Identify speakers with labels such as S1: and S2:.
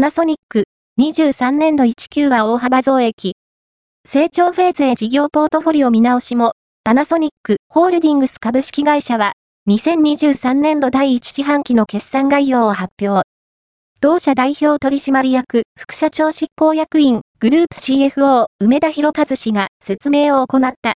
S1: パナソニック、23年度19は大幅増益。成長フェーズへ事業ポートフォリオ見直しも、パナソニックホールディングス株式会社は、2023年度第1四半期の決算概要を発表。同社代表取締役副社長執行役員グループ CFO 梅田博和氏が説明を行った。